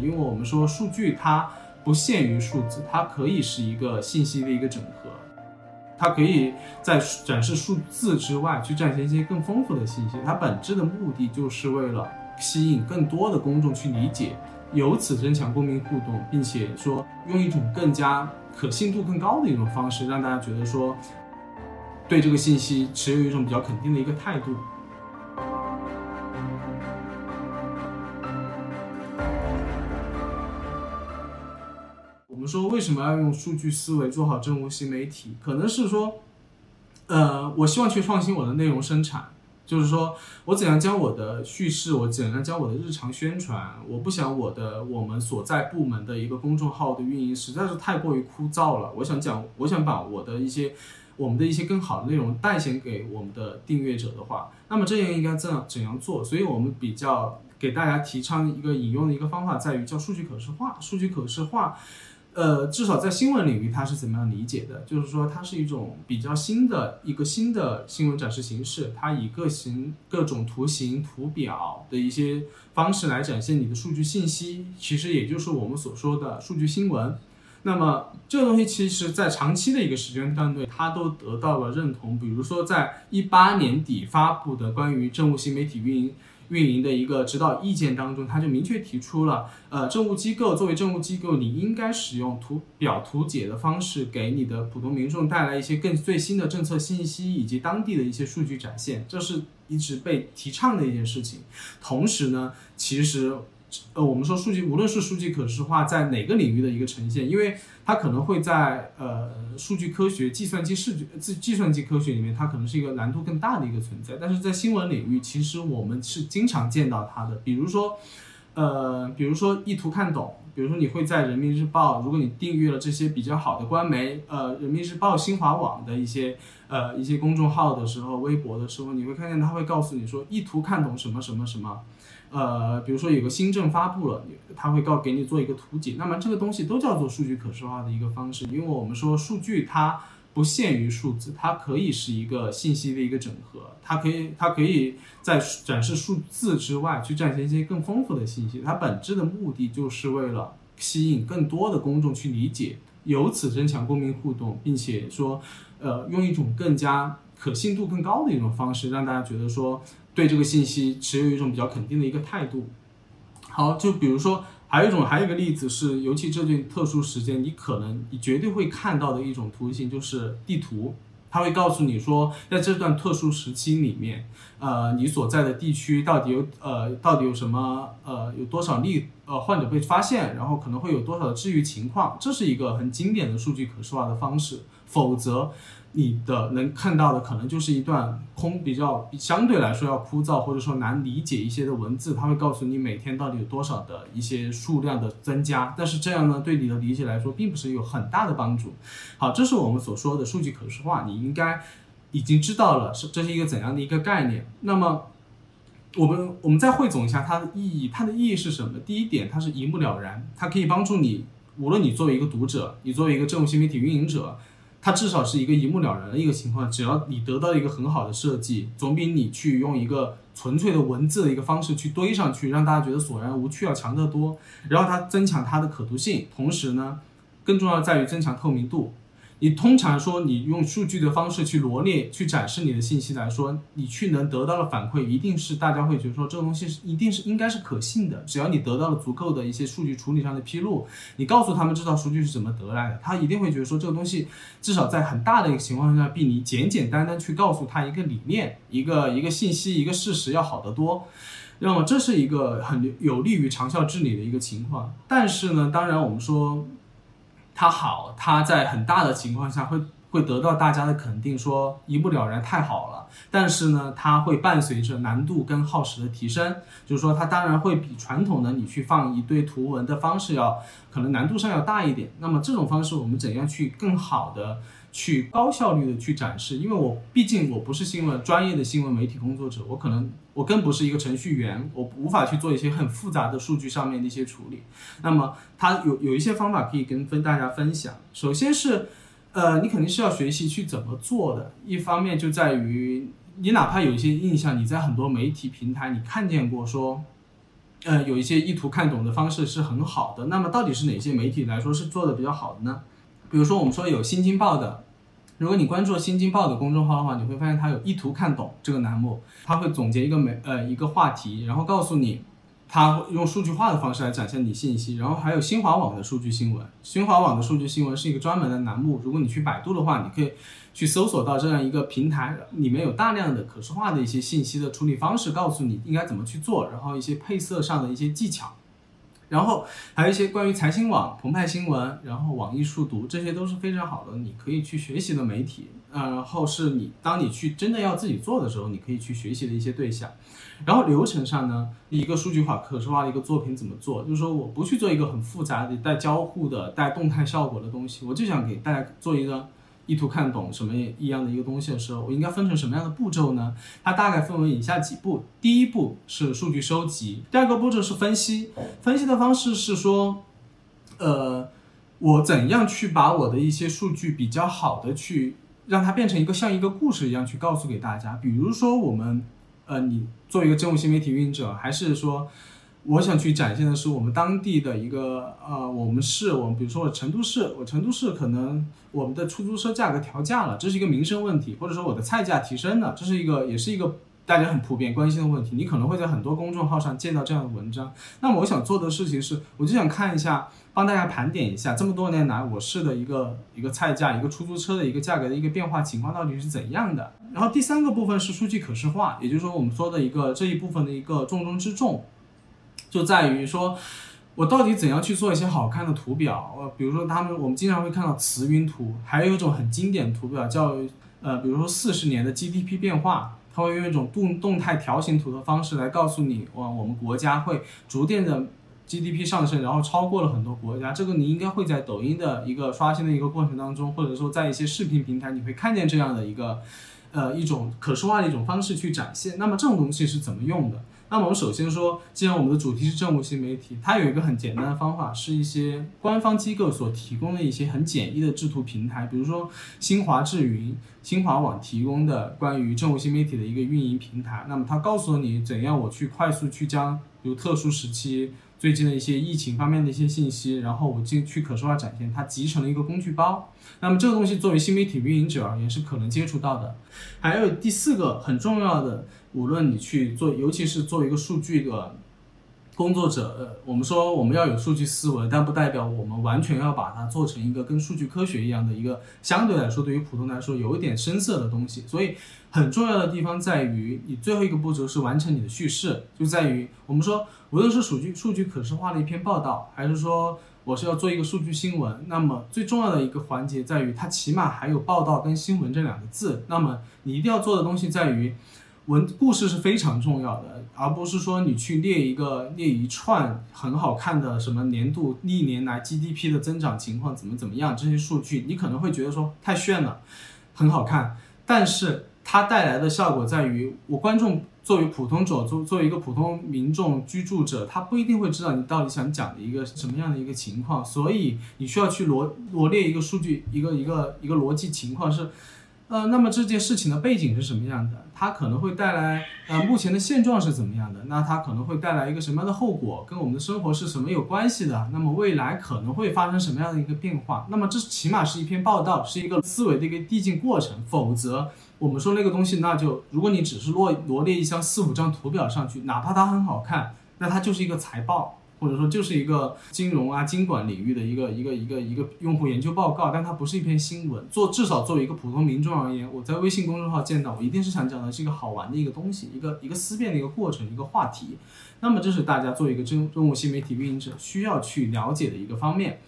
因为我们说数据它不限于数字，它可以是一个信息的一个整合，它可以在展示数字之外去展现一些更丰富的信息。它本质的目的就是为了吸引更多的公众去理解，由此增强公民互动，并且说用一种更加可信度更高的一种方式，让大家觉得说对这个信息持有一种比较肯定的一个态度。说为什么要用数据思维做好政务新媒体？可能是说，呃，我希望去创新我的内容生产，就是说我怎样将我的叙事，我怎样将我的日常宣传，我不想我的我们所在部门的一个公众号的运营实在是太过于枯燥了。我想讲，我想把我的一些我们的一些更好的内容带显给我们的订阅者的话，那么这样应该怎样怎样做？所以我们比较给大家提倡一个引用的一个方法，在于叫数据可视化。数据可视化。呃，至少在新闻领域，它是怎么样理解的？就是说，它是一种比较新的一个新的新闻展示形式，它以各形各种图形、图表的一些方式来展现你的数据信息，其实也就是我们所说的数据新闻。那么，这个东西其实，在长期的一个时间段内，它都得到了认同。比如说，在一八年底发布的关于政务新媒体运营。运营的一个指导意见当中，他就明确提出了，呃，政务机构作为政务机构，你应该使用图表图解的方式，给你的普通民众带来一些更最新的政策信息以及当地的一些数据展现，这是一直被提倡的一件事情。同时呢，其实。呃，我们说数据，无论是数据可视化在哪个领域的一个呈现，因为它可能会在呃数据科学、计算机视觉、计计算机科学里面，它可能是一个难度更大的一个存在。但是在新闻领域，其实我们是经常见到它的。比如说，呃，比如说一图看懂，比如说你会在人民日报，如果你订阅了这些比较好的官媒，呃，人民日报、新华网的一些呃一些公众号的时候，微博的时候，你会看见它会告诉你说一图看懂什么什么什么。呃，比如说有个新政发布了，他会告给你做一个图解，那么这个东西都叫做数据可视化的一个方式，因为我们说数据它不限于数字，它可以是一个信息的一个整合，它可以它可以在展示数字之外去展现一些更丰富的信息，它本质的目的就是为了吸引更多的公众去理解，由此增强公民互动，并且说，呃，用一种更加可信度更高的一种方式，让大家觉得说。对这个信息持有一种比较肯定的一个态度。好，就比如说，还有一种，还有一个例子是，尤其这段特殊时间，你可能你绝对会看到的一种图形就是地图，它会告诉你说，在这段特殊时期里面，呃，你所在的地区到底有呃，到底有什么呃，有多少例呃患者被发现，然后可能会有多少治愈情况，这是一个很经典的数据可视化的方式。否则。你的能看到的可能就是一段空，比较相对来说要枯燥或者说难理解一些的文字，它会告诉你每天到底有多少的一些数量的增加，但是这样呢，对你的理解来说并不是有很大的帮助。好，这是我们所说的数据可视化，你应该已经知道了是这是一个怎样的一个概念。那么我们我们再汇总一下它的意义，它的意义是什么？第一点，它是一目了然，它可以帮助你，无论你作为一个读者，你作为一个政务新媒体运营者。它至少是一个一目了然的一个情况，只要你得到一个很好的设计，总比你去用一个纯粹的文字的一个方式去堆上去，让大家觉得索然无趣要强得多。然后它增强它的可读性，同时呢，更重要在于增强透明度。你通常说，你用数据的方式去罗列、去展示你的信息来说，你去能得到的反馈，一定是大家会觉得说这个东西是一定是应该是可信的。只要你得到了足够的一些数据处理上的披露，你告诉他们这套数据是怎么得来的，他一定会觉得说这个东西至少在很大的一个情况下，比你简简单单去告诉他一个理念、一个一个信息、一个事实要好得多。那么这是一个很有利于长效治理的一个情况。但是呢，当然我们说。它好，它在很大的情况下会会得到大家的肯定，说一目了然，太好了。但是呢，它会伴随着难度跟耗时的提升，就是说它当然会比传统的你去放一堆图文的方式要可能难度上要大一点。那么这种方式，我们怎样去更好的？去高效率的去展示，因为我毕竟我不是新闻专业的新闻媒体工作者，我可能我更不是一个程序员，我无法去做一些很复杂的数据上面的一些处理。那么它有有一些方法可以跟分大家分享。首先是，呃，你肯定是要学习去怎么做的。一方面就在于你哪怕有一些印象，你在很多媒体平台你看见过说，呃，有一些意图看懂的方式是很好的。那么到底是哪些媒体来说是做的比较好的呢？比如说我们说有《新京报》的，如果你关注《新京报》的公众号的话，你会发现它有一图看懂这个栏目，它会总结一个媒呃一个话题，然后告诉你。它用数据化的方式来展现你信息，然后还有新华网的数据新闻。新华网的数据新闻是一个专门的栏目，如果你去百度的话，你可以去搜索到这样一个平台，里面有大量的可视化的一些信息的处理方式，告诉你应该怎么去做，然后一些配色上的一些技巧。然后还有一些关于财新网、澎湃新闻，然后网易数读，这些都是非常好的，你可以去学习的媒体。然后是你当你去真的要自己做的时候，你可以去学习的一些对象。然后流程上呢，一个数据化、可视化的一个作品怎么做？就是说，我不去做一个很复杂的带交互的、带动态效果的东西，我就想给大家做一个意图看懂什么一样的一个东西的时候，我应该分成什么样的步骤呢？它大概分为以下几步：第一步是数据收集，第二个步骤是分析。分析的方式是说，呃，我怎样去把我的一些数据比较好的去让它变成一个像一个故事一样去告诉给大家。比如说我们。呃，你做一个政务新媒体运营者，还是说，我想去展现的是我们当地的一个呃，我们市，我们比如说我成都市，我成都市可能我们的出租车价格调价了，这是一个民生问题，或者说我的菜价提升了，这是一个也是一个大家很普遍关心的问题。你可能会在很多公众号上见到这样的文章。那么我想做的事情是，我就想看一下。帮大家盘点一下，这么多年来我市的一个一个菜价、一个出租车的一个价格的一个变化情况到底是怎样的？然后第三个部分是数据可视化，也就是说我们说的一个这一部分的一个重中之重，就在于说我到底怎样去做一些好看的图表？呃，比如说他们我们经常会看到磁云图，还有一种很经典图表叫呃，比如说四十年的 GDP 变化，它会用一种动动态条形图的方式来告诉你，哇，我们国家会逐渐的。GDP 上升，然后超过了很多国家，这个你应该会在抖音的一个刷新的一个过程当中，或者说在一些视频平台，你会看见这样的一个，呃，一种可视化的一种方式去展现。那么这种东西是怎么用的？那么我们首先说，既然我们的主题是政务新媒体，它有一个很简单的方法，是一些官方机构所提供的一些很简易的制图平台，比如说新华智云、新华网提供的关于政务新媒体的一个运营平台。那么它告诉了你怎样我去快速去将如特殊时期。最近的一些疫情方面的一些信息，然后我进去可视化展现，它集成了一个工具包。那么这个东西作为新媒体运营者而言是可能接触到的。还有第四个很重要的，无论你去做，尤其是做一个数据的。工作者，呃，我们说我们要有数据思维，但不代表我们完全要把它做成一个跟数据科学一样的一个相对来说对于普通来说有一点深色的东西。所以很重要的地方在于，你最后一个步骤是完成你的叙事，就在于我们说，无论是数据数据可视化的一篇报道，还是说我是要做一个数据新闻，那么最重要的一个环节在于，它起码还有报道跟新闻这两个字。那么你一定要做的东西在于。文故事是非常重要的，而不是说你去列一个列一串很好看的什么年度历年来 GDP 的增长情况怎么怎么样这些数据，你可能会觉得说太炫了，很好看，但是它带来的效果在于，我观众作为普通者，作作为一个普通民众居住者，他不一定会知道你到底想讲的一个什么样的一个情况，所以你需要去罗罗列一个数据，一个一个一个逻辑情况是。呃，那么这件事情的背景是什么样的？它可能会带来呃目前的现状是怎么样的？那它可能会带来一个什么样的后果？跟我们的生活是什么有关系的？那么未来可能会发生什么样的一个变化？那么这起码是一篇报道，是一个思维的一个递进过程。否则，我们说那个东西，那就如果你只是罗罗列一箱四五张图表上去，哪怕它很好看，那它就是一个财报。或者说就是一个金融啊、经管领域的一个一个一个一个用户研究报告，但它不是一篇新闻。做至少作为一个普通民众而言，我在微信公众号见到，我一定是想讲的是一个好玩的一个东西，一个一个思辨的一个过程，一个话题。那么这是大家做一个政政务新媒体运营者需要去了解的一个方面。